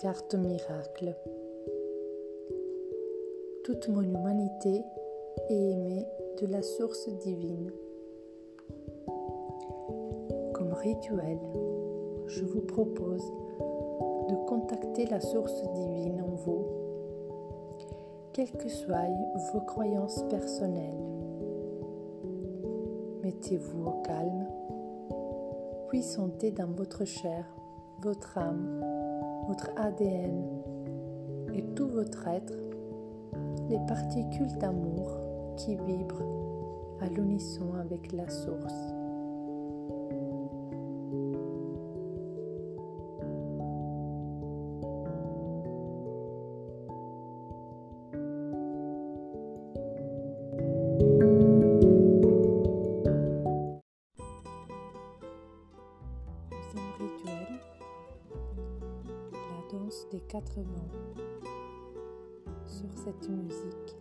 Carte miracle. Toute mon humanité est aimée de la source divine. Comme rituel, je vous propose de contacter la source divine en vous, quelles que soient vos croyances personnelles. Mettez-vous au calme, puis sentez dans votre chair, votre âme, votre ADN et tout votre être les particules d'amour qui vibrent à l'unisson avec la source. Sur cette musique,